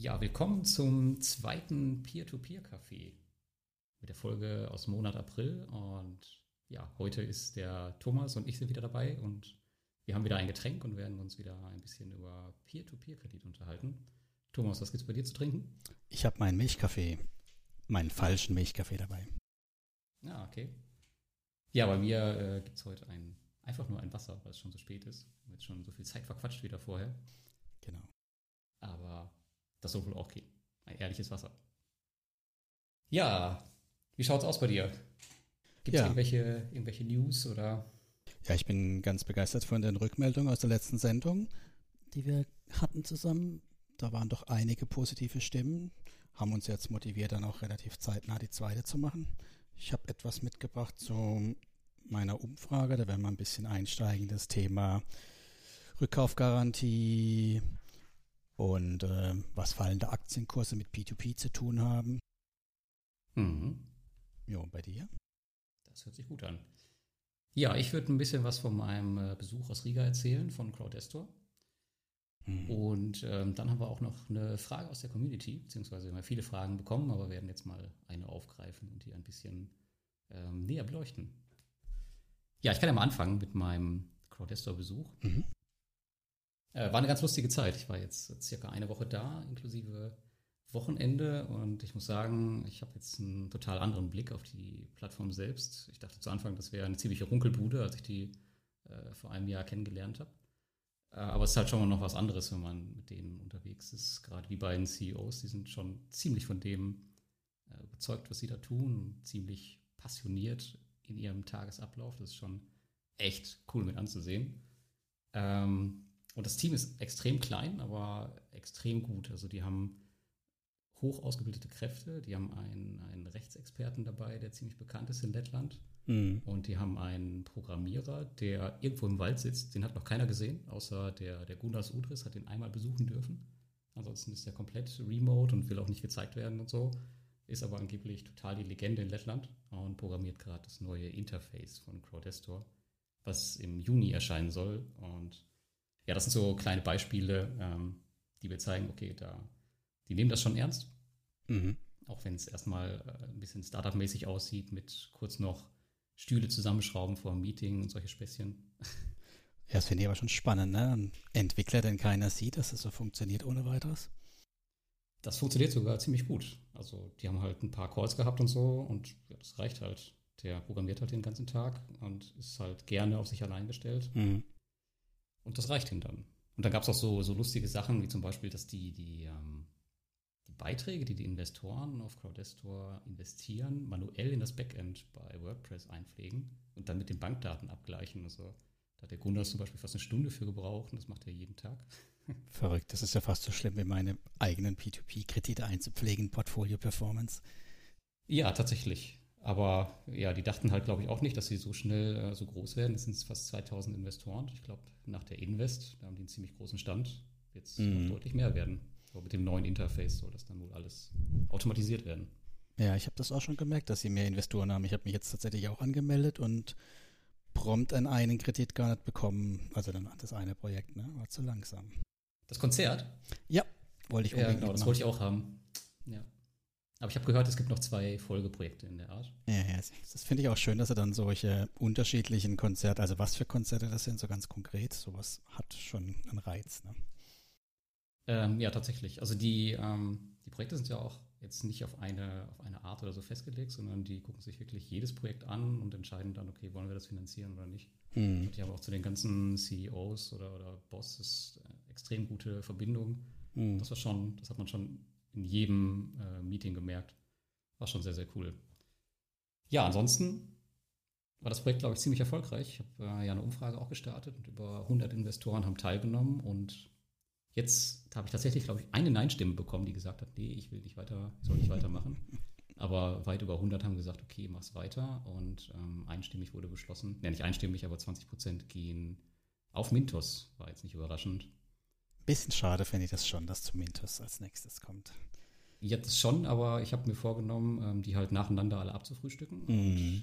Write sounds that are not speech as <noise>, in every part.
Ja, willkommen zum zweiten Peer-to-Peer-Café mit der Folge aus dem Monat April. Und ja, heute ist der Thomas und ich sind wieder dabei und wir haben wieder ein Getränk und werden uns wieder ein bisschen über Peer-to-Peer-Kredit unterhalten. Thomas, was gibt's bei dir zu trinken? Ich habe meinen Milchkaffee, meinen falschen Milchkaffee dabei. Ja, okay. Ja, bei mir äh, gibt's heute ein, einfach nur ein Wasser, weil es schon so spät ist. Wir haben jetzt schon so viel Zeit verquatscht wieder vorher. Genau. Aber das soll wohl auch gehen. Ein ehrliches Wasser. Ja, wie schaut's aus bei dir? Gibt es Ja. irgendwelche, irgendwelche News oder? Ja, ich bin ganz begeistert von den Rückmeldungen aus der letzten Sendung, die wir hatten zusammen. Da waren doch einige positive Stimmen, haben uns jetzt motiviert, dann auch relativ zeitnah die zweite zu machen. Ich habe etwas mitgebracht zu meiner Umfrage, da werden wir ein bisschen einsteigen, in das Thema Rückkaufgarantie und äh, was fallende Aktienkurse mit P2P zu tun haben. Mhm. Jo, bei dir? Das hört sich gut an. Ja, ich würde ein bisschen was von meinem äh, Besuch aus Riga erzählen, von Crowdestor. Hm. Und ähm, dann haben wir auch noch eine Frage aus der Community, beziehungsweise wir haben ja viele Fragen bekommen, aber werden jetzt mal eine aufgreifen und die ein bisschen ähm, näher beleuchten. Ja, ich kann ja mal anfangen mit meinem Crowdestor-Besuch. Mhm. Äh, war eine ganz lustige Zeit. Ich war jetzt circa eine Woche da, inklusive Wochenende. Und ich muss sagen, ich habe jetzt einen total anderen Blick auf die Plattform selbst. Ich dachte zu Anfang, das wäre eine ziemliche Runkelbude, als ich die äh, vor einem Jahr kennengelernt habe. Äh, aber es ist halt schon mal noch was anderes, wenn man mit denen unterwegs ist. Gerade die beiden CEOs, die sind schon ziemlich von dem äh, überzeugt, was sie da tun, ziemlich passioniert in ihrem Tagesablauf. Das ist schon echt cool mit anzusehen. Ähm, und das Team ist extrem klein, aber extrem gut. Also die haben hoch ausgebildete Kräfte. Die haben einen, einen Rechtsexperten dabei, der ziemlich bekannt ist in Lettland. Mhm. Und die haben einen Programmierer, der irgendwo im Wald sitzt. Den hat noch keiner gesehen, außer der, der Gunnar Udris hat den einmal besuchen dürfen. Ansonsten ist er komplett remote und will auch nicht gezeigt werden und so. Ist aber angeblich total die Legende in Lettland und programmiert gerade das neue Interface von Crowdestor, was im Juni erscheinen soll. Und ja, das sind so kleine Beispiele, ähm, die wir zeigen, okay, da, die nehmen das schon ernst. Mhm. Auch wenn es erstmal äh, ein bisschen Startup-mäßig aussieht, mit kurz noch Stühle zusammenschrauben vor einem Meeting und solche Späßchen. Ja, das finde ich aber schon spannend, ne? Ein Entwickler, den keiner sieht, dass das so funktioniert ohne weiteres. Das funktioniert sogar ziemlich gut. Also die haben halt ein paar Calls gehabt und so und ja, das reicht halt. Der programmiert halt den ganzen Tag und ist halt gerne auf sich allein gestellt. Mhm. Und das reicht ihm dann. Und dann gab es auch so, so lustige Sachen, wie zum Beispiel, dass die, die, ähm, die Beiträge, die die Investoren auf Crowdestor investieren, manuell in das Backend bei WordPress einpflegen und dann mit den Bankdaten abgleichen. Also da hat der Gunnar zum Beispiel fast eine Stunde für gebraucht und das macht er jeden Tag. <laughs> Verrückt. Das ist ja fast so schlimm, wie meine eigenen P2P-Kredite einzupflegen, Portfolio Performance. Ja, tatsächlich. Aber ja, die dachten halt, glaube ich, auch nicht, dass sie so schnell äh, so groß werden. Es sind fast 2000 Investoren. Ich glaube, nach der Invest, da haben die einen ziemlich großen Stand, wird es Mhm. noch deutlich mehr werden. Aber mit dem neuen Interface soll das dann wohl alles automatisiert werden. Ja, ich habe das auch schon gemerkt, dass sie mehr Investoren haben. Ich habe mich jetzt tatsächlich auch angemeldet und prompt an einen Kredit gar nicht bekommen. Also dann das eine Projekt, ne? War zu langsam. Das Konzert, Ja, wollte ich ja, unbedingt genau, das wollte ich auch haben. Aber ich habe gehört, es gibt noch zwei Folgeprojekte in der Art. Ja, ja, das finde ich auch schön, dass er dann solche unterschiedlichen Konzerte, also was für Konzerte das sind, so ganz konkret, sowas hat schon einen Reiz. Ne? Ähm, ja, tatsächlich. Also die, ähm, die Projekte sind ja auch jetzt nicht auf eine, auf eine Art oder so festgelegt, sondern die gucken sich wirklich jedes Projekt an und entscheiden dann, okay, wollen wir das finanzieren oder nicht. Hm. Und die haben auch zu den ganzen CEOs oder, oder Bosses äh, extrem gute Verbindungen. Hm. Das war schon, das hat man schon in jedem äh, Meeting gemerkt. War schon sehr, sehr cool. Ja, ansonsten war das Projekt, glaube ich, ziemlich erfolgreich. Ich habe äh, ja eine Umfrage auch gestartet und über 100 Investoren haben teilgenommen und jetzt habe ich tatsächlich, glaube ich, eine Nein-Stimme bekommen, die gesagt hat, nee, ich will nicht weiter, ich soll nicht weitermachen. <laughs> Aber weit über 100 haben gesagt, okay, mach's weiter und ähm, einstimmig wurde beschlossen, ja nicht einstimmig, aber 20 Prozent gehen auf Mintos, war jetzt nicht überraschend. Bisschen schade finde ich das schon, dass zu Mintos als nächstes kommt. Jetzt schon, aber ich habe mir vorgenommen, ähm, die halt nacheinander alle abzufrühstücken. Mhm.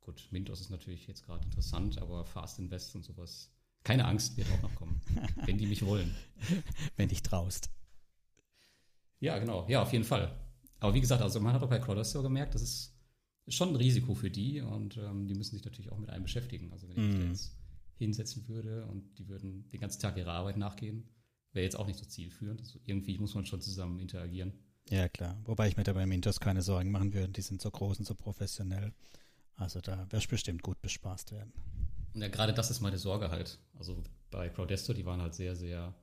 Gut, Mintos ist natürlich jetzt gerade interessant, aber Fast Invest und sowas, keine Angst, wird auch noch kommen, <laughs> wenn die mich wollen. Wenn dich traust. Ja, genau. Ja, auf jeden Fall. Aber wie gesagt, also man hat auch bei Crowdestor gemerkt, das ist, schon ein Risiko für die und ähm, die müssen sich natürlich auch mit einem beschäftigen. Also wenn ich mich Mhm. da jetzt hinsetzen würde und die würden den ganzen Tag ihrer Arbeit nachgehen, wäre jetzt auch nicht so zielführend. Also irgendwie muss man schon zusammen interagieren. Ja, klar. Wobei ich mir da bei Mintos keine Sorgen machen würde. Die sind so groß und so professionell. Also da wirst bestimmt gut bespaßt werden. Und ja, gerade das ist meine Sorge halt. Also bei Crowdesto, die waren halt sehr, sehr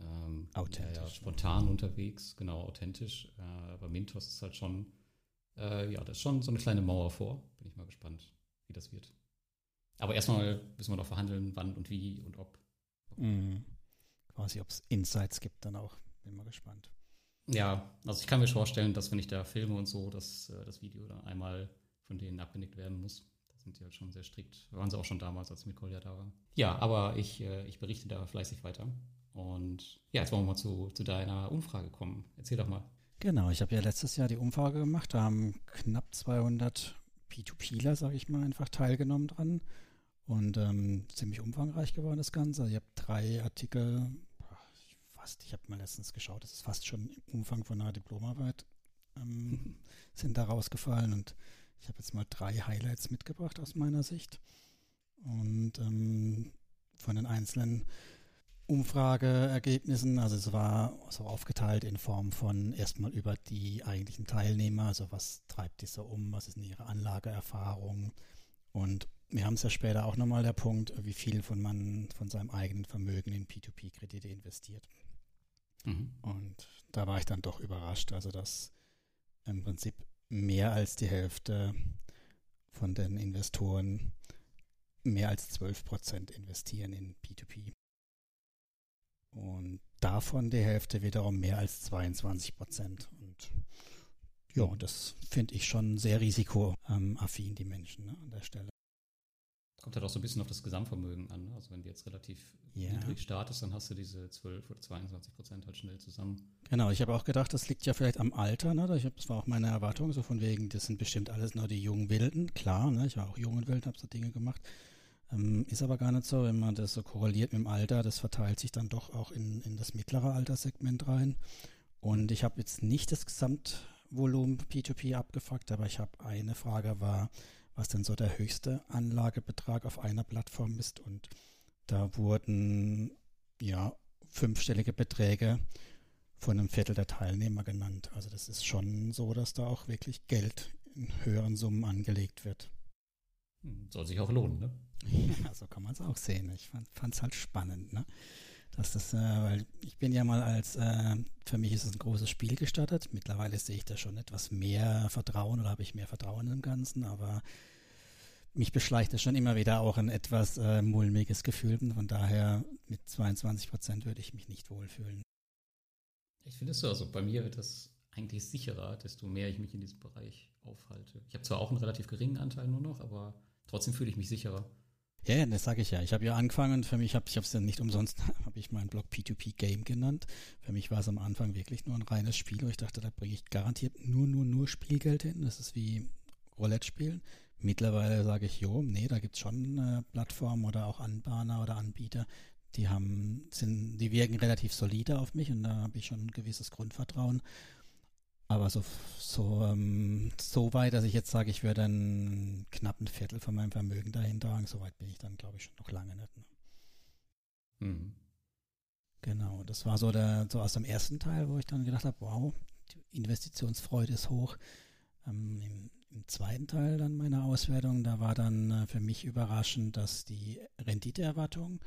ähm, Authentisch, ja, spontan unterwegs, genau, authentisch. Äh, bei Mintos ist halt schon, äh, ja, das ist schon so eine kleine Mauer vor. Bin ich mal gespannt, wie das wird. Aber erstmal müssen wir noch verhandeln, wann und wie und ob. Mhm. Quasi, ob es Insights gibt dann auch. Bin mal gespannt. Ja, also ich kann mir vorstellen, dass wenn ich da filme und so, dass äh, das Video dann einmal von denen abgenickt werden muss. Da sind die halt schon sehr strikt. Waren sie auch schon damals, als Nicole ja da war. Ja, aber ich, äh, ich berichte da fleißig weiter. Und ja, jetzt wollen wir mal zu, zu deiner Umfrage kommen. Erzähl doch mal. Genau, ich habe ja letztes Jahr die Umfrage gemacht. Da haben knapp 200 P2Pler, sage ich mal, einfach teilgenommen dran. Und ähm, ziemlich umfangreich geworden das Ganze. Also ich habe drei Artikel, ich fast, ich habe mal letztens geschaut, das ist fast schon im Umfang von einer Diplomarbeit, ähm, <laughs> sind da rausgefallen. Und ich habe jetzt mal drei Highlights mitgebracht aus meiner Sicht. Und ähm, von den einzelnen Umfrageergebnissen, also es war so aufgeteilt in Form von erstmal über die eigentlichen Teilnehmer, also was treibt die so um, was ist denn ihre Anlageerfahrung und wir haben es ja später auch nochmal der Punkt, wie viel von man von seinem eigenen Vermögen in P2P-Kredite investiert. Mhm. Und da war ich dann doch überrascht, also dass im Prinzip mehr als die Hälfte von den Investoren mehr als 12 Prozent investieren in P2P. Und davon die Hälfte wiederum mehr als 22 Prozent. Und ja, das finde ich schon sehr risikoaffin, die Menschen ne, an der Stelle. Kommt halt auch so ein bisschen auf das Gesamtvermögen an. Ne? Also wenn du jetzt relativ Ja. niedrig startest, dann hast du diese 12 oder 22 Prozent halt schnell zusammen. Genau, ich habe auch gedacht, das liegt ja vielleicht am Alter. Ne? Ich hab, das war auch meine Erwartung, so von wegen, das sind bestimmt alles nur die jungen Wilden. Klar, ne? ich war auch jung und wild, habe so Dinge gemacht. Ähm, ist aber gar nicht so, wenn man das so korreliert mit dem Alter, das verteilt sich dann doch auch in, in das mittlere Alterssegment rein. Und ich habe jetzt nicht das Gesamtvolumen P2P abgefragt, aber ich habe eine Frage war, was denn so der höchste Anlagebetrag auf einer Plattform ist. Und da wurden ja fünfstellige Beträge von einem Viertel der Teilnehmer genannt. Also das ist schon so, dass da auch wirklich Geld in höheren Summen angelegt wird. Hm, Soll sich auch lohnen, ne? <laughs> Ja, so kann man es auch sehen. Ich fand es halt spannend, ne? Dass das, äh, weil ich bin ja mal als, äh, für mich ist es ein großes Spiel gestartet. Mittlerweile sehe ich da schon etwas mehr Vertrauen oder habe ich mehr Vertrauen im Ganzen, aber mich beschleicht es schon immer wieder auch ein etwas äh, mulmiges Gefühl. Von daher mit 22 Prozent würde ich mich nicht wohlfühlen. Ich finde es so, also bei mir wird das eigentlich sicherer, desto mehr ich mich in diesem Bereich aufhalte. Ich habe zwar auch einen relativ geringen Anteil nur noch, aber trotzdem fühle ich mich sicherer. Ja, ja, das sage ich ja. Ich habe ja angefangen, für mich habe ich es ja nicht umsonst, <laughs> habe ich meinen Blog P2P Game genannt. Für mich war es am Anfang wirklich nur ein reines Spiel, wo ich dachte, da bringe ich garantiert nur, nur, nur Spielgeld hin. Das ist wie Roulette spielen. Mittlerweile sage ich, jo, nee, da gibt es schon äh, Plattformen oder auch Anbahner oder Anbieter, die haben, sind, die wirken relativ solide auf mich und da habe ich schon ein gewisses Grundvertrauen. Aber so, so, ähm, so weit, dass ich jetzt sage, ich würde einen knappen Viertel von meinem Vermögen dahin tragen, so weit bin ich dann, glaube ich, schon noch lange nicht. Ne? Mhm. Genau, das war so der, so aus dem ersten Teil, wo ich dann gedacht habe, wow, die Investitionsfreude ist hoch. Ähm, im, Im zweiten Teil dann meiner Auswertung, da war dann äh, für mich überraschend, dass die Renditeerwartung,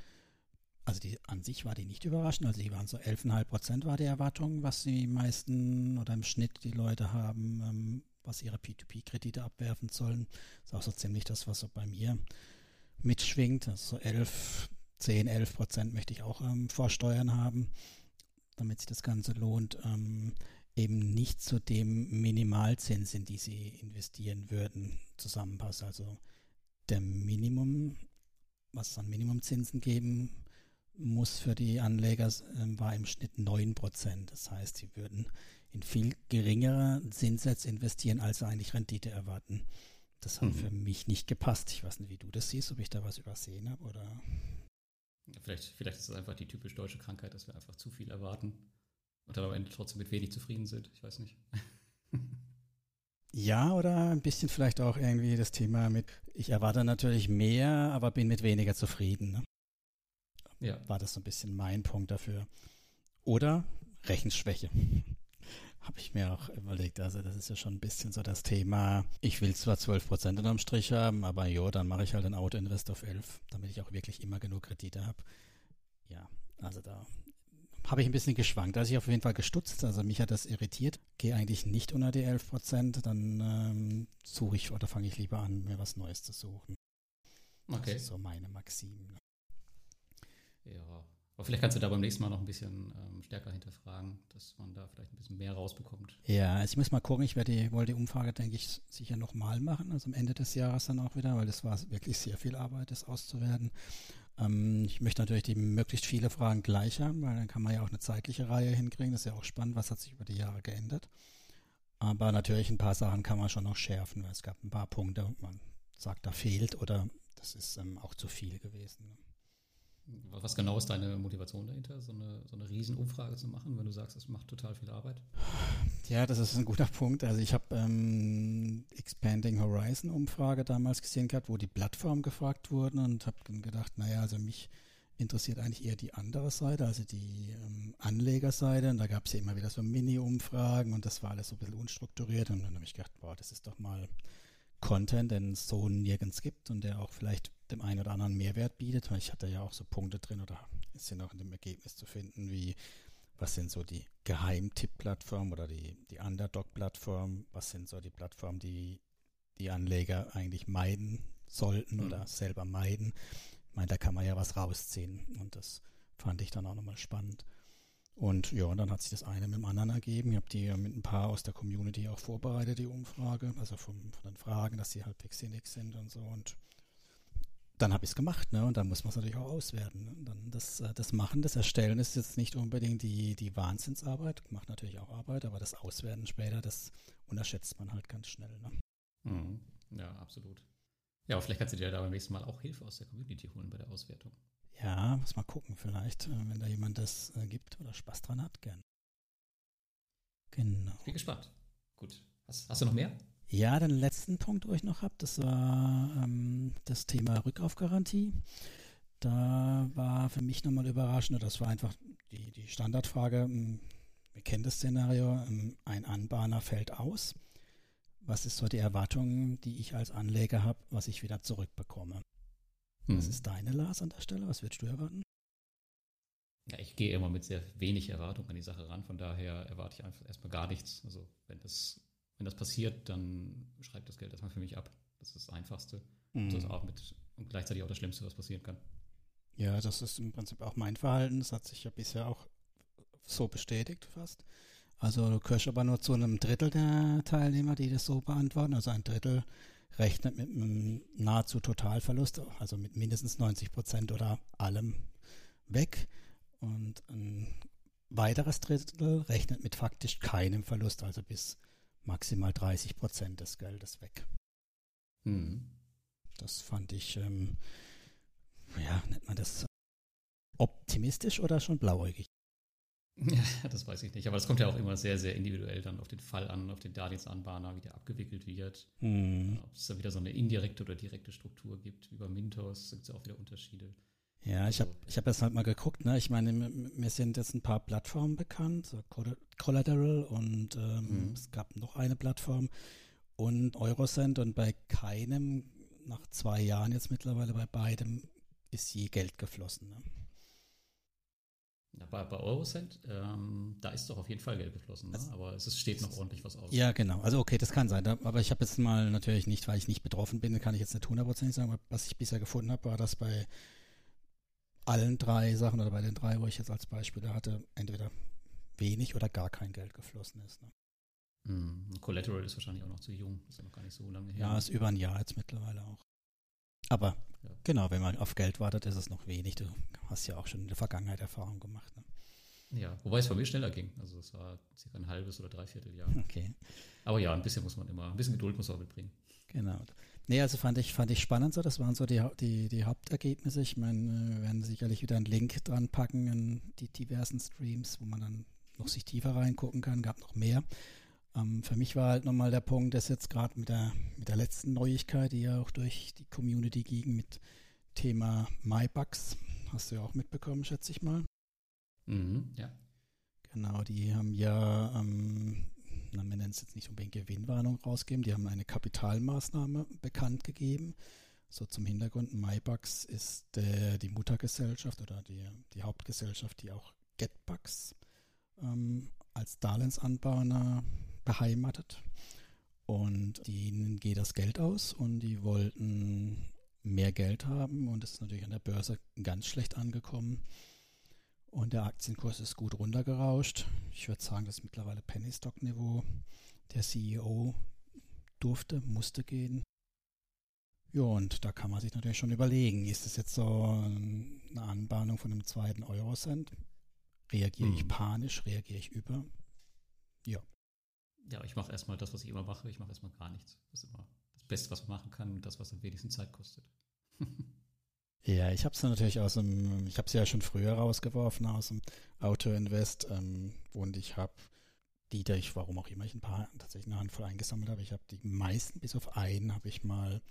also die an sich war die nicht überraschend, also die waren so 11,5 Prozent war die Erwartung, was die meisten oder im Schnitt die Leute haben, ähm, was ihre P2P-Kredite abwerfen sollen. Das ist auch so ziemlich das, was so bei mir mitschwingt. Also so 11, 10, 11 Prozent möchte ich auch ähm, vor Steuern haben, damit sich das Ganze lohnt. Ähm, eben nicht zu dem Minimalzins, in die sie investieren würden, zusammenpasst. Also der Minimum, was es an Minimumzinsen geben muss für die Anleger, äh, war im Schnitt 9 Prozent. Das heißt, sie würden in viel geringere Zinssätze investieren, als sie eigentlich Rendite erwarten. Das hat Mhm. für mich nicht gepasst. Ich weiß nicht, wie du das siehst, ob ich da was übersehen habe oder. Vielleicht, vielleicht ist es einfach die typisch deutsche Krankheit, dass wir einfach zu viel erwarten. und dann am Ende trotzdem mit wenig zufrieden sind. Ich weiß nicht. Ja, oder ein bisschen vielleicht auch irgendwie das Thema mit, ich erwarte natürlich mehr, aber bin mit weniger zufrieden. Ne? Ja. War das so ein bisschen mein Punkt dafür. Oder Rechenschwäche. <laughs> Habe ich mir auch überlegt. Also das ist ja schon ein bisschen so das Thema. Ich will zwar 12 Prozent unterm Strich haben, aber jo, dann mache ich halt ein Auto-Invest auf 11, damit ich auch wirklich immer genug Kredite habe. Ja, also da habe ich ein bisschen geschwankt. Also ich auf jeden Fall gestutzt. Also mich hat das irritiert. Gehe eigentlich nicht unter die 11 Prozent. Dann ähm, suche ich oder fange ich lieber an, mir was Neues zu suchen. Okay. Das ist so meine Maxim. Ja. Aber vielleicht kannst du da beim nächsten Mal noch ein bisschen ähm, stärker hinterfragen, dass man da vielleicht ein bisschen mehr rausbekommt. Ja, also ich muss mal gucken. Ich werde die, wollte die Umfrage, denke ich, sicher nochmal machen. Also am Ende des Jahres dann auch wieder, weil das war wirklich sehr viel Arbeit, das auszuwerten. Ähm, ich möchte natürlich die möglichst viele Fragen gleich haben, weil dann kann man ja auch eine zeitliche Reihe hinkriegen. Das ist ja auch spannend, was hat sich über die Jahre geändert. Aber natürlich ein paar Sachen kann man schon noch schärfen, weil es gab ein paar Punkte, man sagt, da fehlt oder das ist ähm, auch zu viel gewesen. Was genau ist deine Motivation dahinter, so eine, so eine Riesenumfrage zu machen, wenn du sagst, es macht total viel Arbeit? Ja, das ist ein guter Punkt. Also ich habe ähm, Expanding Horizon Umfrage damals gesehen gehabt, wo die Plattformen gefragt wurden und habe dann gedacht, naja, also mich interessiert eigentlich eher die andere Seite, also die ähm, Anlegerseite. Und da gab es ja immer wieder so Mini-Umfragen und das war alles so ein bisschen unstrukturiert. Und dann habe ich gedacht, boah, das ist doch mal Content, den es so nirgends gibt und der auch vielleicht dem einen oder anderen Mehrwert bietet, weil ich hatte ja auch so Punkte drin oder ist ja noch in dem Ergebnis zu finden, wie was sind so die Geheimtipp-Plattformen oder die, die Underdog-Plattformen, was sind so die Plattformen, die die Anleger eigentlich meiden sollten mhm. oder selber meiden. Ich meine, da kann man ja was rausziehen und das fand ich dann auch nochmal spannend. Und ja, und dann hat sich das eine mit dem anderen ergeben. Ich habe die mit ein paar aus der Community auch vorbereitet, die Umfrage, also vom, von den Fragen, dass sie halbwegs sinnig sind und so. Und dann habe ich es gemacht, ne? Und dann muss man es natürlich auch auswerten. Ne? Dann das, äh, das Machen, das Erstellen ist jetzt nicht unbedingt die, die Wahnsinnsarbeit, macht natürlich auch Arbeit, aber das Auswerten später, das unterschätzt man halt ganz schnell. Ne? Mhm. Ja, absolut. Ja, aber vielleicht kannst du dir da beim nächsten Mal auch Hilfe aus der Community holen bei der Auswertung. Ja, muss mal gucken vielleicht, äh, wenn da jemand das äh, gibt oder Spaß dran hat, gern. Genau. Ich bin gespannt. Gut. Hast, hast du noch mehr? Ja, den letzten Punkt, wo ich noch habe, das war ähm, das Thema Rückkaufgarantie. Da war für mich nochmal überraschend, das war einfach die, die Standardfrage, ähm, wir kennen das Szenario, ähm, ein Anbahner fällt aus. Was ist so die Erwartung, die ich als Anleger habe, was ich wieder zurückbekomme? Hm. Was ist deine Lars an der Stelle? Was würdest du erwarten? Ja, ich gehe immer mit sehr wenig Erwartung an die Sache ran. Von daher erwarte ich einfach erstmal gar nichts. Also wenn das, wenn das passiert, dann schreibt das Geld erstmal für mich ab. Das ist das Einfachste. Mhm. Das ist auch mit und gleichzeitig auch das Schlimmste, was passieren kann. Ja, das ist im Prinzip auch mein Verhalten. Das hat sich ja bisher auch so bestätigt fast. Also du gehörst aber nur zu einem Drittel der Teilnehmer, die das so beantworten. Also ein Drittel rechnet mit einem nahezu Totalverlust, also mit mindestens 90 Prozent oder allem weg. Und ein weiteres Drittel rechnet mit faktisch keinem Verlust, also bis maximal 30 Prozent des Geldes weg. Mhm. Das fand ich, ähm, ja, nennt man das optimistisch oder schon blauäugig? Ja, das weiß ich nicht. Aber das kommt ja auch immer sehr, sehr individuell dann auf den Fall an, auf den Darlehensanbahner, wie der abgewickelt wird. Mhm. Ob es da wieder so eine indirekte oder direkte Struktur gibt. Wie bei Mintos gibt es ja auch wieder Unterschiede. Ja, ich habe ich hab das halt mal geguckt. Ne? Ich meine, mir sind jetzt ein paar Plattformen bekannt, so Collateral und ähm, mhm. es gab noch eine Plattform und Eurocent und bei keinem, nach zwei Jahren jetzt mittlerweile bei beidem, ist je Geld geflossen. Ne? Ja, bei, bei Eurocent, ähm, da ist doch auf jeden Fall Geld geflossen, ne? aber es steht noch ordentlich was aus. Ja, genau. Also okay, das kann sein. Aber ich habe jetzt mal natürlich nicht, weil ich nicht betroffen bin, kann ich jetzt nicht hundertprozentig sagen, aber was ich bisher gefunden habe, war, dass bei allen drei Sachen oder bei den drei, wo ich jetzt als Beispiel hatte, entweder wenig oder gar kein Geld geflossen ist. Ne? Mm, Collateral ist wahrscheinlich auch noch zu jung, ist ja noch gar nicht so lange her. Ja, ist über ein Jahr jetzt mittlerweile auch. Aber ja. genau, wenn man auf Geld wartet, ist es noch wenig. Du hast ja auch schon in der Vergangenheit Erfahrung gemacht. Ne? Ja, wobei es bei mir schneller ging. Also es war circa ein halbes oder dreiviertel Jahr. Okay. Aber ja, ein bisschen muss man immer, ein bisschen Geduld muss man mitbringen. Genau. Nee, also fand ich, fand ich spannend so. Das waren so die, die, die Hauptergebnisse. Ich meine, wir werden sicherlich wieder einen Link dran packen in die diversen Streams, wo man dann noch sich tiefer reingucken kann, gab noch mehr. Ähm, für mich war halt nochmal der Punkt, dass jetzt gerade mit der, mit der letzten Neuigkeit, die ja auch durch die Community ging, mit Thema MyBugs, hast du ja auch mitbekommen, schätze ich mal. Mhm, ja. Genau, die haben ja, ähm, na, wir nennen es jetzt nicht unbedingt Gewinnwarnung rausgegeben, die haben eine Kapitalmaßnahme bekannt gegeben. So zum Hintergrund, MyBugs ist äh, die Muttergesellschaft oder die, die Hauptgesellschaft, die auch GetBugs ähm, als Darlehensanbahner beheimatet. Und ihnen geht das Geld aus und die wollten mehr Geld haben und es ist natürlich an der Börse ganz schlecht angekommen. Und der Aktienkurs ist gut runtergerauscht. Ich würde sagen, das ist mittlerweile Penny-Stock-Niveau. Der CEO durfte, musste gehen. Ja, und da kann man sich natürlich schon überlegen, ist es jetzt so eine Anbahnung von einem zweiten Eurocent? Reagiere hm. ich panisch? Reagiere ich über? Ja. Ja, ich mache erstmal das, was ich immer mache. Ich mache erstmal gar nichts. Das ist immer das Beste, was man machen kann und das, was am wenigsten Zeit kostet. <laughs> ja, ich habe es natürlich aus dem, ich habe es ja schon früher rausgeworfen aus dem Auto Invest ähm, und ich habe die, da ich, warum auch immer, ich ein paar tatsächlich eine Handvoll eingesammelt habe. Ich habe die meisten, bis auf einen, habe ich mal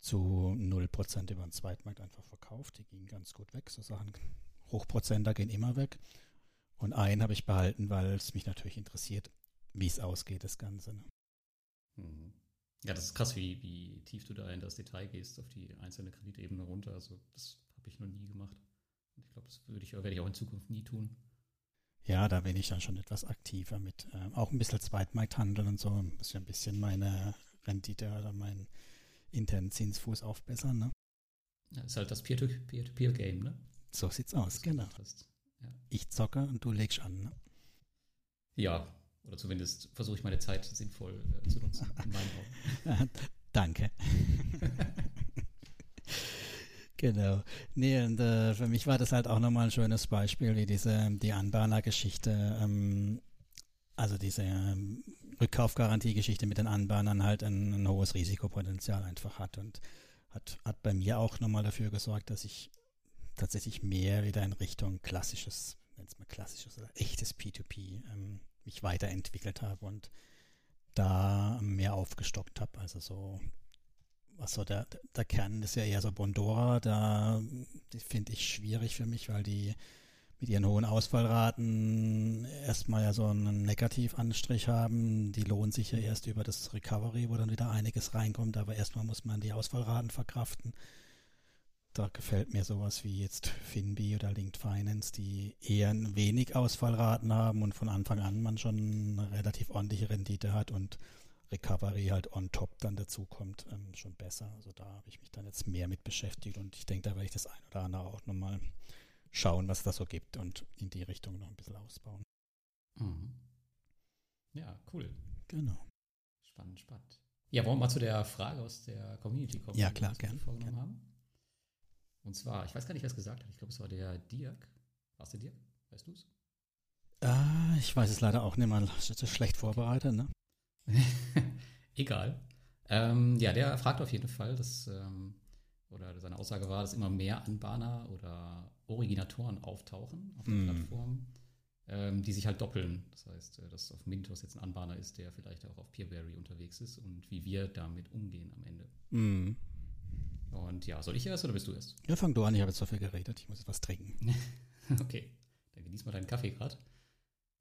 zu 0% über den Zweitmarkt einfach verkauft. Die gingen ganz gut weg. So Sachen, Hochprozenter gehen immer weg. Und einen habe ich behalten, weil es mich natürlich interessiert, wie es ausgeht, das Ganze. Ne? Mhm. Ja, das ist krass, wie, wie tief du da in das Detail gehst, auf die einzelne Kreditebene runter. Also das habe ich noch nie gemacht. Und ich glaube, das würde ich, werde ich auch in Zukunft nie tun. Ja, da bin ich dann schon etwas aktiver mit. Äh, auch ein bisschen Zweitmarkthandel und so. Muss ja ein bisschen meine Rendite oder meinen internen Zinsfuß aufbessern, ne? Ja, ist halt das Peer-to-Peer-Game, ne? So sieht's aus, genau. Ja. Ich zocke und du legst an, ne? Ja, oder zumindest versuche ich meine Zeit sinnvoll äh, zu nutzen <laughs> in meinen Augen. <laughs> Danke. <laughs> genau. Nee, und äh, für mich war das halt auch nochmal ein schönes Beispiel, wie diese, die Anbahner-Geschichte, ähm, also diese ähm, Rückkaufgarantie-Geschichte mit den Anbahnern halt ein, ein, hohes Risikopotenzial einfach hat und hat, hat bei mir auch nochmal dafür gesorgt, dass ich tatsächlich mehr wieder in Richtung klassisches, nennt es mal klassisches oder echtes P2P ähm, mich weiterentwickelt habe und da mehr aufgestockt habe. Also so, was so der, der Kern ist ja eher so Bondora, da finde ich schwierig für mich, weil die mit ihren hohen Ausfallraten erstmal ja so einen Negativanstrich haben. Die lohnen sich ja erst über das Recovery, wo dann wieder einiges reinkommt, aber erstmal muss man die Ausfallraten verkraften. Da gefällt mir sowas wie jetzt Finbi oder Linked Finance, die eher wenig Ausfallraten haben und von Anfang an man schon eine relativ ordentliche Rendite hat und Recovery halt on top dann dazu kommt, ähm, schon besser. Also da habe ich mich dann jetzt mehr mit beschäftigt und ich denke, da werde ich das ein oder andere auch nochmal schauen, was das so gibt und in die Richtung noch ein bisschen ausbauen. Mhm. Ja, cool. Genau. Spannend, spannend. Ja, wollen wir mal zu der Frage aus der Community kommen, ja, klar, die wir vorgenommen gern. haben? Und zwar, ich weiß gar nicht, wer es gesagt hat. Ich glaube, es war der Dirk. War es der Dirk? Weißt du es? Ah, ich weiß es leider auch nicht mal. Das ist schlecht vorbereitet, ne? <laughs> Egal. Ähm, ja, der fragt auf jeden Fall, dass, ähm, oder seine Aussage war, dass immer mehr Anbahner oder Originatoren auftauchen auf der mm. Plattform, ähm, die sich halt doppeln. Das heißt, äh, dass auf Mintos jetzt ein Anbahner ist, der vielleicht auch auf Peerberry unterwegs ist und wie wir damit umgehen am Ende. Mm. Und ja, soll ich erst oder bist du erst? Ja, fang du an, ich habe jetzt so viel geredet, ich muss jetzt was trinken. <laughs> okay, dann genieß mal deinen Kaffee gerade.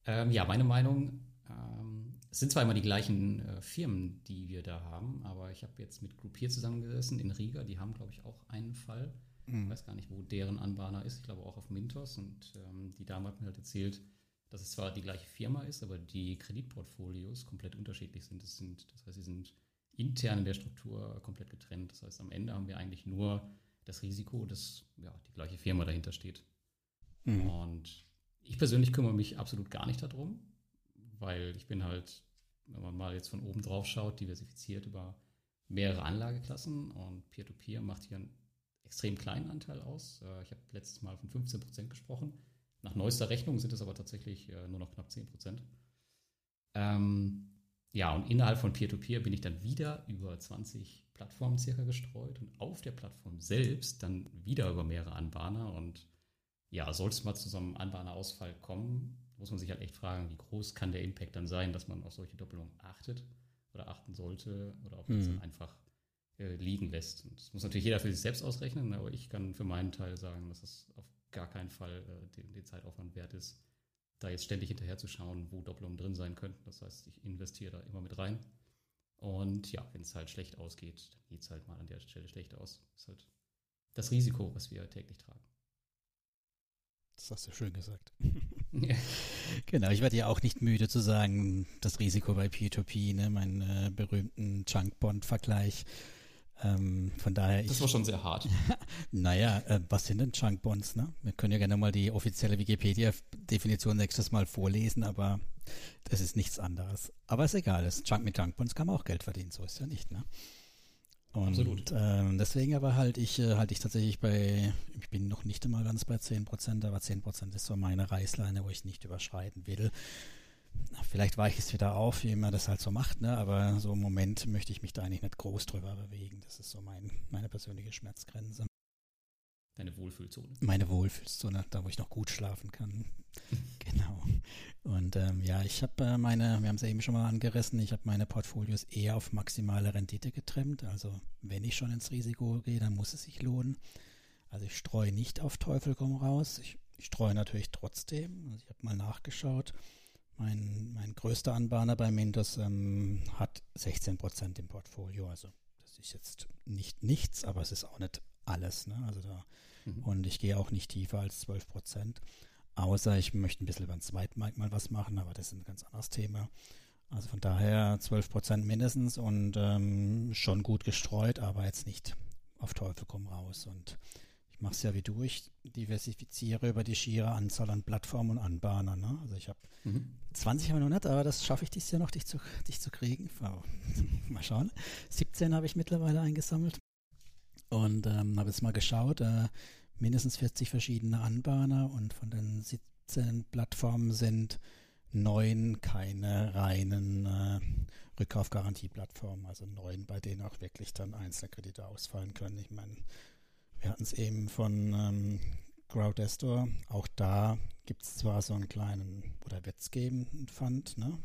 Ähm, ja, meine Meinung, ähm, es sind zwar immer die gleichen äh, Firmen, die wir da haben, aber ich habe jetzt mit Groupier zusammengesessen in Riga, die haben, glaube ich, auch einen Fall. Mhm. Ich weiß gar nicht, wo deren Anbahner ist, ich glaube auch auf Mintos und ähm, die Dame hat mir halt erzählt, dass es zwar die gleiche Firma ist, aber die Kreditportfolios komplett unterschiedlich sind. Das, sind, das heißt, sie sind intern in der Struktur komplett getrennt. Das heißt, am Ende haben wir eigentlich nur das Risiko, dass ja, die gleiche Firma dahinter steht. Mhm. Und ich persönlich kümmere mich absolut gar nicht darum, weil ich bin halt, wenn man mal jetzt von oben drauf schaut, diversifiziert über mehrere Anlageklassen und Peer-to-Peer -Peer macht hier einen extrem kleinen Anteil aus. Äh, ich habe letztes Mal von 15 Prozent gesprochen. Nach neuester Rechnung sind es aber tatsächlich äh, nur noch knapp 10 Prozent. Ähm, ja, und innerhalb von Peer-to-Peer -Peer bin ich dann wieder über 20 Plattformen circa gestreut und auf der Plattform selbst dann wieder über mehrere Anbahner. Und ja, sollte es mal zu so einem Anbahnerausfall kommen, muss man sich halt echt fragen, wie groß kann der Impact dann sein, dass man auf solche Doppelungen achtet oder achten sollte oder ob man es Mhm. dann einfach äh, liegen lässt. Und das muss natürlich jeder für sich selbst ausrechnen, aber ich kann für meinen Teil sagen, dass es auf gar keinen Fall äh, den, den Zeitaufwand wert ist, da jetzt ständig hinterher zu schauen, wo Doppelungen drin sein könnten. Das heißt, ich investiere da immer mit rein. Und ja, wenn es halt schlecht ausgeht, dann geht es halt mal an der Stelle schlecht aus. Das ist halt das Risiko, was wir täglich tragen. Das hast du schön gesagt. <laughs> Genau, ich werde ja auch nicht müde zu sagen, das Risiko bei P2P, ne, meinen äh, berühmten Junk-Bond-Vergleich. Ähm, von daher, ich, Das war schon sehr hart. <laughs> naja, äh, was sind denn Junk-Bonds? Ne? Wir können ja gerne mal die offizielle Wikipedia-Definition nächstes Mal vorlesen, aber das ist nichts anderes. Aber ist egal, das Junk mit Junk-Bonds kann man auch Geld verdienen, so ist ja nicht, ne? Und Absolut. Ähm, deswegen aber halt ich, äh, halt ich tatsächlich bei, ich bin noch nicht einmal ganz bei 10%, aber 10% ist so meine Reißleine, wo ich nicht überschreiten will. Vielleicht weiche ich es wieder auf, wie man das halt so macht, ne? aber so im Moment möchte ich mich da eigentlich nicht groß drüber bewegen. Das ist so mein, meine persönliche Schmerzgrenze. Deine Wohlfühlzone. Meine Wohlfühlzone, da wo ich noch gut schlafen kann. <laughs> genau. Und ähm, ja, ich habe äh, meine, wir haben es eben schon mal angerissen, ich habe meine Portfolios eher auf maximale Rendite getrimmt. Also wenn ich schon ins Risiko gehe, dann muss es sich lohnen. Also ich streue nicht auf Teufel komm raus. Ich, ich streue natürlich trotzdem. Also ich habe mal nachgeschaut. Mein, mein größter Anbahner bei Mintos ähm, hat 16% im Portfolio. Also das ist jetzt nicht nichts, aber es ist auch nicht alles. Ne? Also da Mhm. und ich gehe auch nicht tiefer als 12 Prozent. Außer ich möchte ein bisschen über den Zweitmarkt mal was machen, aber das ist ein ganz anderes Thema. Also von daher 12 Prozent mindestens und ähm, schon gut gestreut, aber jetzt nicht auf Teufel komm raus. Und ich mache es ja wie du, ich diversifiziere über die schiere Anzahl an Plattformen und Anbahnern. Ne? Also ich habe Mhm. 20 habe ich noch nicht, aber das schaffe ich dieses Jahr noch, dich zu, dich zu kriegen. <laughs> Mal schauen. 17 habe ich mittlerweile eingesammelt. Und ähm, habe jetzt mal geschaut, äh, mindestens 40 verschiedene Anbahner und von den 17 Plattformen sind neun keine reinen äh, Rückkaufgarantieplattformen, also neun, bei denen auch wirklich dann einzelne Kredite ausfallen können. Ich meine, wir hatten es eben von ähm, Crowdestor, auch da gibt es zwar so einen kleinen, oder wird es geben, einen Fund, ne?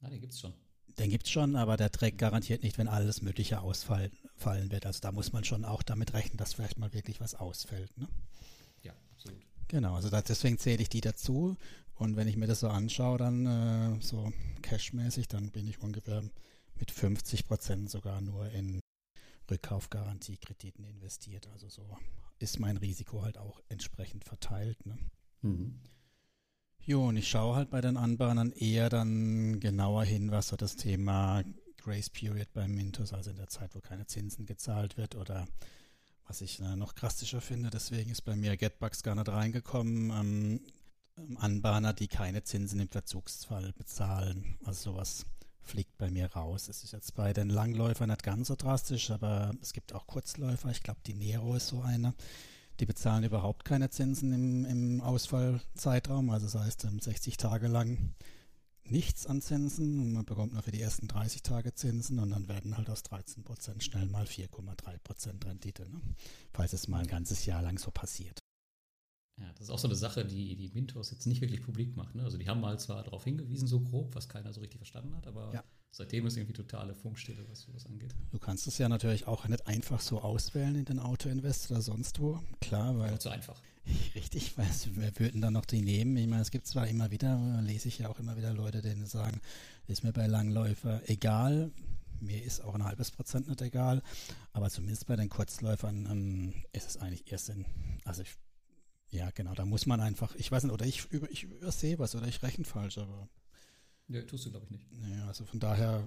Ah, den gibt's schon. Den gibt es schon, aber der trägt garantiert nicht, wenn alles Mögliche ausfallen fallen wird. Also da muss man schon auch damit rechnen, dass vielleicht mal wirklich was ausfällt. Ne? Ja, absolut. Genau, also deswegen zähle ich die dazu. Und wenn ich mir das so anschaue, dann äh, so cashmäßig, dann bin ich ungefähr mit 50 Prozent sogar nur in Rückkaufgarantiekrediten investiert. Also so ist mein Risiko halt auch entsprechend verteilt. Ne? Mhm. Jo, und ich schaue halt bei den Anbahnern eher dann genauer hin, was so das Thema Grace Period bei Mintos, also in der Zeit, wo keine Zinsen gezahlt wird oder was ich äh, noch drastischer finde, deswegen ist bei mir Getbugs gar nicht reingekommen, ähm, ähm, Anbahner, die keine Zinsen im Verzugsfall bezahlen, also sowas fliegt bei mir raus. Es ist jetzt bei den Langläufern nicht ganz so drastisch, aber es gibt auch Kurzläufer, ich glaube die Nero ist so eine, die bezahlen überhaupt keine Zinsen im, im Ausfallzeitraum. Also das heißt, 60 Tage lang nichts an Zinsen. Man bekommt nur für die ersten 30 Tage Zinsen und dann werden halt aus 13 Prozent schnell mal 4,3 Prozent Rendite. Ne? Falls es mal ein ganzes Jahr lang so passiert. Ja, das ist auch so eine Sache, die die Mintos jetzt nicht wirklich publik macht. Ne? Also die haben mal zwar darauf hingewiesen, so grob, was keiner so richtig verstanden hat, aber Ja. seitdem ist irgendwie totale Funkstille, was sowas angeht. Du kannst es ja natürlich auch nicht einfach so auswählen in den Auto-Invest oder sonst wo. Klar, weil zu einfach. <laughs> Richtig, weil es, wer würden dann noch die nehmen? Ich meine, es gibt zwar immer wieder, lese ich ja auch immer wieder Leute, denen sagen, ist mir bei Langläufer egal, mir ist auch ein halbes Prozent nicht egal, aber zumindest bei den Kurzläufern ähm, ist es eigentlich erst in, also ich, ja genau, da muss man einfach, ich weiß nicht, oder ich, über, ich übersehe was oder ich rechne falsch, aber Ja, tust du, glaube ich, nicht. naja, also von daher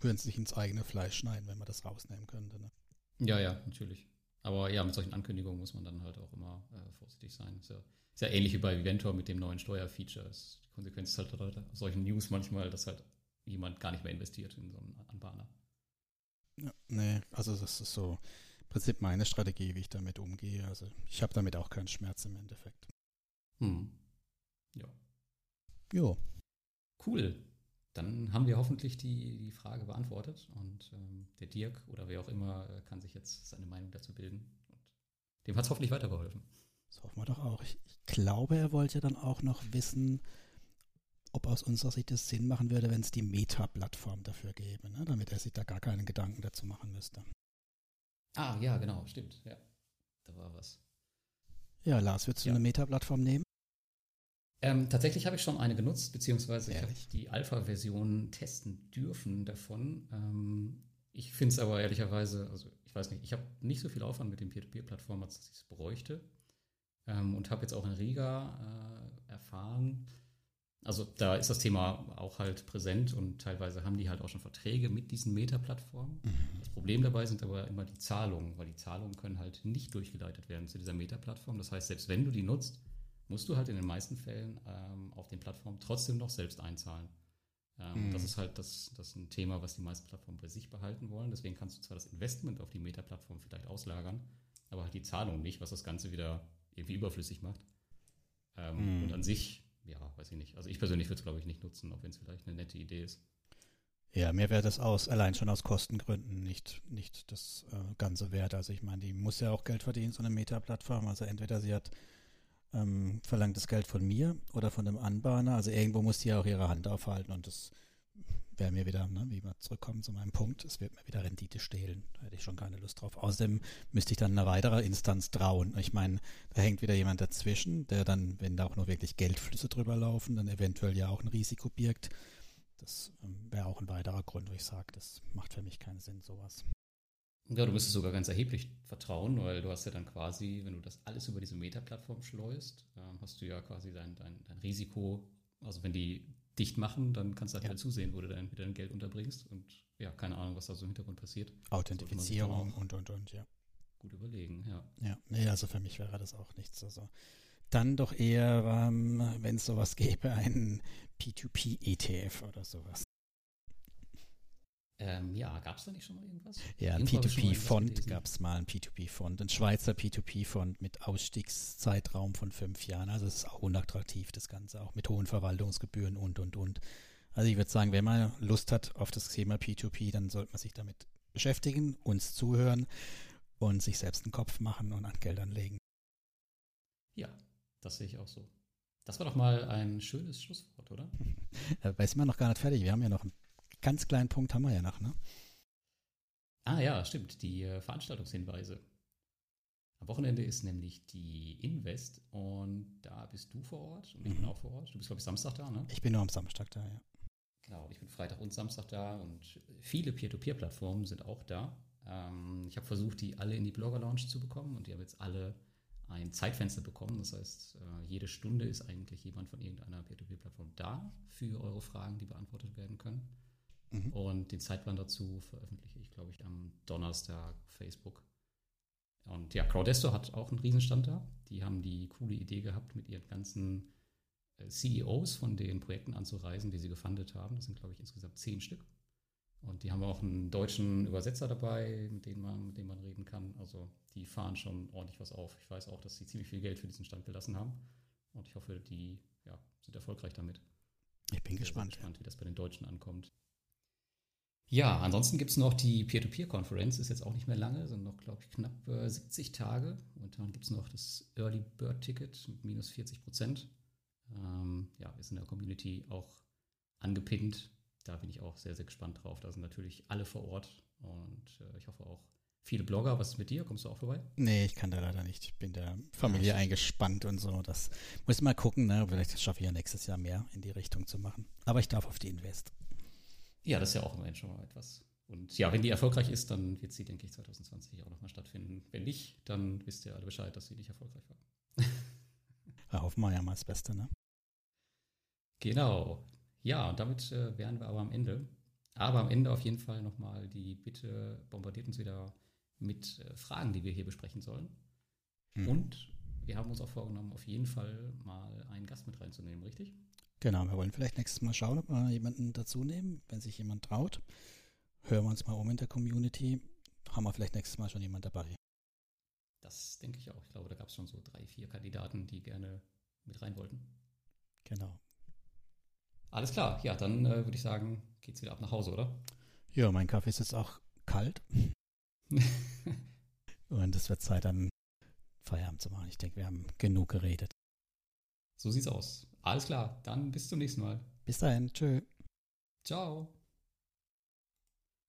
würden sie sich ins eigene Fleisch schneiden, wenn man das rausnehmen könnte. Ne? Ja, ja, natürlich. Aber ja, mit solchen Ankündigungen muss man dann halt auch immer äh, vorsichtig sein. Ist ja, ist ja ähnlich wie bei Viventor mit dem neuen Steuerfeature. Die Konsequenz ist halt aus solchen News manchmal, dass halt jemand gar nicht mehr investiert in so einen Anbahner. Ja, nee, also das ist so Prinzip meine Strategie, wie ich damit umgehe. Also ich habe damit auch keinen Schmerz im Endeffekt. Hm. Ja. Jo, Cool. Dann haben wir hoffentlich die, die Frage beantwortet und ähm, der Dirk oder wer auch immer äh, kann sich jetzt seine Meinung dazu bilden. Und dem hat es hoffentlich weitergeholfen. Das hoffen wir doch auch. Ich, ich glaube, er wollte ja dann auch noch wissen, ob aus unserer Sicht es Sinn machen würde, wenn es die Meta-Plattform dafür gäbe, ne? damit er sich da gar keinen Gedanken dazu machen müsste. Ah, ja, genau, stimmt. Ja, da war was. Ja, Lars, würdest du ja. eine Meta-Plattform nehmen? Ähm, tatsächlich habe ich schon eine genutzt, beziehungsweise ich habe die Alpha-Version testen dürfen davon. Ähm, ich finde es aber ehrlicherweise, also ich weiß nicht, ich habe nicht so viel Aufwand mit den Peer-to-Peer-Plattformen, als ich es bräuchte. Ähm, und habe jetzt auch in Riga äh, erfahren, also da ist das Thema auch halt präsent und teilweise haben die halt auch schon Verträge mit diesen Meta-Plattformen. Mhm. Das Problem dabei sind aber immer die Zahlungen, weil die Zahlungen können halt nicht durchgeleitet werden zu dieser Meta-Plattform. Das heißt, selbst wenn du die nutzt, musst du halt in den meisten Fällen ähm, auf den Plattformen trotzdem noch selbst einzahlen. Ähm, mhm. Das ist halt das, das ein Thema, was die meisten Plattformen bei sich behalten wollen. Deswegen kannst du zwar das Investment auf die Meta-Plattform vielleicht auslagern, aber halt die Zahlung nicht, was das Ganze wieder irgendwie überflüssig macht. Ähm, mhm. Und an sich ja, weiß ich nicht. Also ich persönlich würde es, glaube ich, nicht nutzen, auch wenn es vielleicht eine nette Idee ist. Ja, mir wäre das aus, allein schon aus Kostengründen nicht, nicht das äh, Ganze wert. Also ich meine, die muss ja auch Geld verdienen, so eine Meta-Plattform. Also entweder sie hat ähm, verlangt das Geld von mir oder von dem Anbahner. Also irgendwo muss die ja auch ihre Hand aufhalten und das wäre mir wieder, ne, wie wir zurückkommen zu meinem Punkt, es wird mir wieder Rendite stehlen. Da hätte ich schon keine Lust drauf. Außerdem müsste ich dann einer weiteren Instanz trauen. Ich meine, da hängt wieder jemand dazwischen, der dann, wenn da auch nur wirklich Geldflüsse drüber laufen, dann eventuell ja auch ein Risiko birgt. Das ähm, wäre auch ein weiterer Grund, wo ich sage, das macht für mich keinen Sinn, sowas. Ja, du müsstest sogar ganz erheblich vertrauen, weil du hast ja dann quasi, wenn du das alles über diese Meta-Plattform schleust, ähm, hast du ja quasi dein, dein, dein Risiko, also wenn die dicht machen, dann kannst du halt ja. zusehen, wo du dann wieder dein Geld unterbringst und ja, keine Ahnung, was da so im Hintergrund passiert. Authentifizierung und, und, und, ja. Gut überlegen, ja. Ja, nee, also für mich wäre das auch nichts. Also dann doch eher, ähm, wenn es sowas gäbe, ein P2P-ETF oder sowas. Ähm, ja, gab es da nicht schon mal irgendwas? Ja, ein P2P-Fond gab es mal, ein P2P-Fond, ein Schweizer P2P-Fond mit Ausstiegszeitraum von fünf Jahren. Also es ist auch unattraktiv, das Ganze, auch mit hohen Verwaltungsgebühren und, und, und. Also ich würde sagen, wenn man Lust hat auf das Thema P2P, dann sollte man sich damit beschäftigen, uns zuhören und sich selbst einen Kopf machen und an Geld anlegen. Ja, das sehe ich auch so. Das war doch mal ein schönes Schlusswort, oder? <laughs> Da ist man noch gar nicht fertig. Wir haben ja noch ein ganz kleinen Punkt haben wir ja noch, ne? Ah ja, stimmt, die äh, Veranstaltungshinweise. Am Wochenende ist nämlich die Invest und da bist du vor Ort und ich mhm. bin auch vor Ort. Du bist, glaube ich, Samstag da, ne? Ich bin nur am Samstag da, ja. Genau, ich bin Freitag und Samstag da und viele Peer-to-Peer-Plattformen sind auch da. Ähm, ich habe versucht, die alle in die Blogger-Lounge zu bekommen und die haben jetzt alle ein Zeitfenster bekommen. Das heißt, äh, jede Stunde ist eigentlich jemand von irgendeiner Peer-to-Peer-Plattform da für eure Fragen, die beantwortet werden können. Mhm. Und den Zeitplan dazu veröffentliche ich, glaube ich, am Donnerstag Facebook. Und ja, Crowdesto hat auch einen Riesenstand da. Die haben die coole Idee gehabt, mit ihren ganzen äh, CEOs von den Projekten anzureisen, die sie gefundet haben. Das sind, glaube ich, insgesamt zehn Stück. Und die haben auch einen deutschen Übersetzer dabei, mit dem man, mit dem man reden kann. Also die fahren schon ordentlich was auf. Ich weiß auch, dass sie ziemlich viel Geld für diesen Stand gelassen haben. Und ich hoffe, die ja, sind erfolgreich damit. Ich bin sehr, gespannt. Sehr gespannt, wie das bei den Deutschen ankommt. Ja, ansonsten gibt es noch die Peer-to-Peer-Konferenz, ist jetzt auch nicht mehr lange, sind noch, glaube ich, knapp äh, 70 Tage. Und dann gibt es noch das Early Bird Ticket mit minus 40 Prozent. Ähm, ja, ist in der Community auch angepinnt. Da bin ich auch sehr, sehr gespannt drauf. Da sind natürlich alle vor Ort und äh, ich hoffe auch viele Blogger. Was ist mit dir? Kommst du auch vorbei? Nee, ich kann da leider nicht. Ich bin der Familie ja, eingespannt und so. Das muss ich mal gucken. Ne? Vielleicht schaffe ich ja nächstes Jahr mehr in die Richtung zu machen. Aber ich darf auf die Invest. Ja, das ist ja auch immerhin schon mal etwas. Und ja, wenn die erfolgreich ist, dann wird sie, denke ich, 2020 auch nochmal stattfinden. Wenn nicht, dann wisst ihr alle Bescheid, dass sie nicht erfolgreich war. <laughs> ja, hoffen wir ja mal das Beste, ne? Genau. Ja, und damit äh, wären wir aber am Ende. Aber am Ende auf jeden Fall nochmal die Bitte, bombardiert uns wieder mit äh, Fragen, die wir hier besprechen sollen. Mhm. Und wir haben uns auch vorgenommen, auf jeden Fall mal einen Gast mit reinzunehmen, richtig? Genau, wir wollen vielleicht nächstes Mal schauen, ob wir jemanden dazu nehmen, wenn sich jemand traut. Hören wir uns mal um in der Community. Haben wir vielleicht nächstes Mal schon jemand dabei. Das denke ich auch. Ich glaube, da gab es schon so drei, vier Kandidaten, die gerne mit rein wollten. Genau. Alles klar. Ja, dann äh, würde ich sagen, geht's wieder ab nach Hause, oder? Ja, mein Kaffee ist jetzt auch kalt. <laughs> Und es wird Zeit, dann Feierabend zu machen. Ich denke, wir haben genug geredet. So sieht's aus. Alles klar, dann bis zum nächsten Mal. Bis dahin, tschö. Ciao.